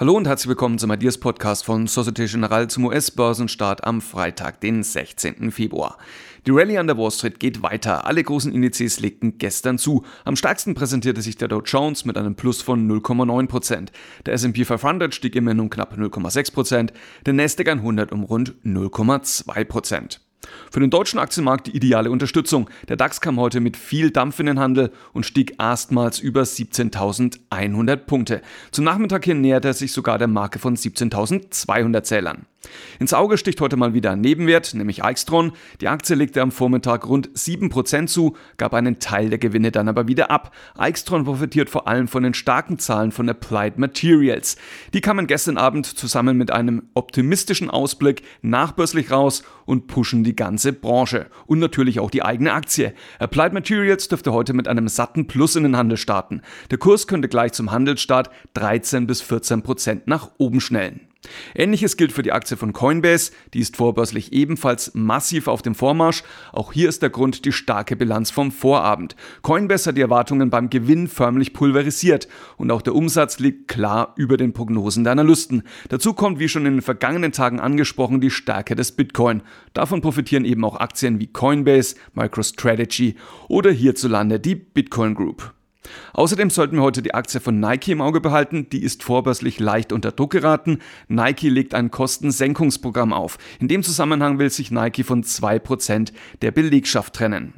Hallo und herzlich willkommen zum Ideas Podcast von Societe Generale zum US-Börsenstart am Freitag, den 16. Februar. Die Rallye an der Wall Street geht weiter. Alle großen Indizes legten gestern zu. Am stärksten präsentierte sich der Dow Jones mit einem Plus von 0,9%. Der S&P 500 stieg immerhin um knapp 0,6%, der Nasdaq 100 um rund 0,2%. Für den deutschen Aktienmarkt die ideale Unterstützung. Der DAX kam heute mit viel Dampf in den Handel und stieg erstmals über 17.100 Punkte. Zum Nachmittag hin näherte er sich sogar der Marke von 17.200 Zählern. Ins Auge sticht heute mal wieder ein Nebenwert, nämlich Aixtron. Die Aktie legte am Vormittag rund 7% zu, gab einen Teil der Gewinne dann aber wieder ab. Aixtron profitiert vor allem von den starken Zahlen von Applied Materials. Die kamen gestern Abend zusammen mit einem optimistischen Ausblick nachbörslich raus und pushen die ganze Branche und natürlich auch die eigene Aktie. Applied Materials dürfte heute mit einem satten Plus in den Handel starten. Der Kurs könnte gleich zum Handelsstart 13 bis 14% nach oben schnellen. Ähnliches gilt für die Aktie von Coinbase, die ist vorbörslich ebenfalls massiv auf dem Vormarsch. Auch hier ist der Grund die starke Bilanz vom Vorabend. Coinbase hat die Erwartungen beim Gewinn förmlich pulverisiert und auch der Umsatz liegt klar über den Prognosen der Analysten. Dazu kommt, wie schon in den vergangenen Tagen angesprochen, die Stärke des Bitcoin. Davon profitieren eben auch Aktien wie Coinbase, MicroStrategy oder hierzulande die Bitcoin Group. Außerdem sollten wir heute die Aktie von Nike im Auge behalten. Die ist vorbörslich leicht unter Druck geraten. Nike legt ein Kostensenkungsprogramm auf. In dem Zusammenhang will sich Nike von 2% der Belegschaft trennen.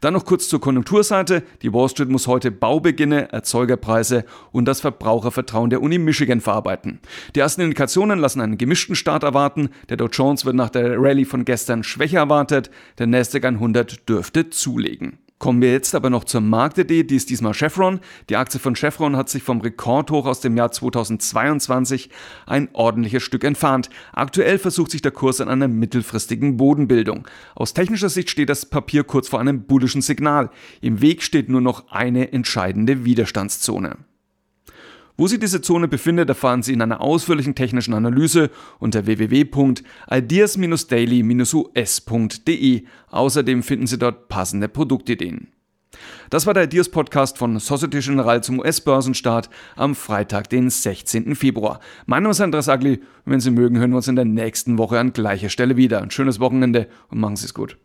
Dann noch kurz zur Konjunkturseite. Die Wall Street muss heute Baubeginne, Erzeugerpreise und das Verbrauchervertrauen der Uni Michigan verarbeiten. Die ersten Indikationen lassen einen gemischten Start erwarten. Der Dow Jones wird nach der Rallye von gestern schwächer erwartet. Der Nasdaq 100 dürfte zulegen. Kommen wir jetzt aber noch zur Marktidee, die ist diesmal Chevron. Die Aktie von Chevron hat sich vom Rekordhoch aus dem Jahr 2022 ein ordentliches Stück entfernt. Aktuell versucht sich der Kurs an einer mittelfristigen Bodenbildung. Aus technischer Sicht steht das Papier kurz vor einem bullischen Signal. Im Weg steht nur noch eine entscheidende Widerstandszone. Wo sich diese Zone befindet, erfahren Sie in einer ausführlichen technischen Analyse unter www.ideas-daily-us.de. Außerdem finden Sie dort passende Produktideen. Das war der Ideas Podcast von Societe Generale zum US-Börsenstart am Freitag, den 16. Februar. Mein Name ist Andreas Agli. Wenn Sie mögen, hören wir uns in der nächsten Woche an gleicher Stelle wieder. Ein schönes Wochenende und machen Sie es gut.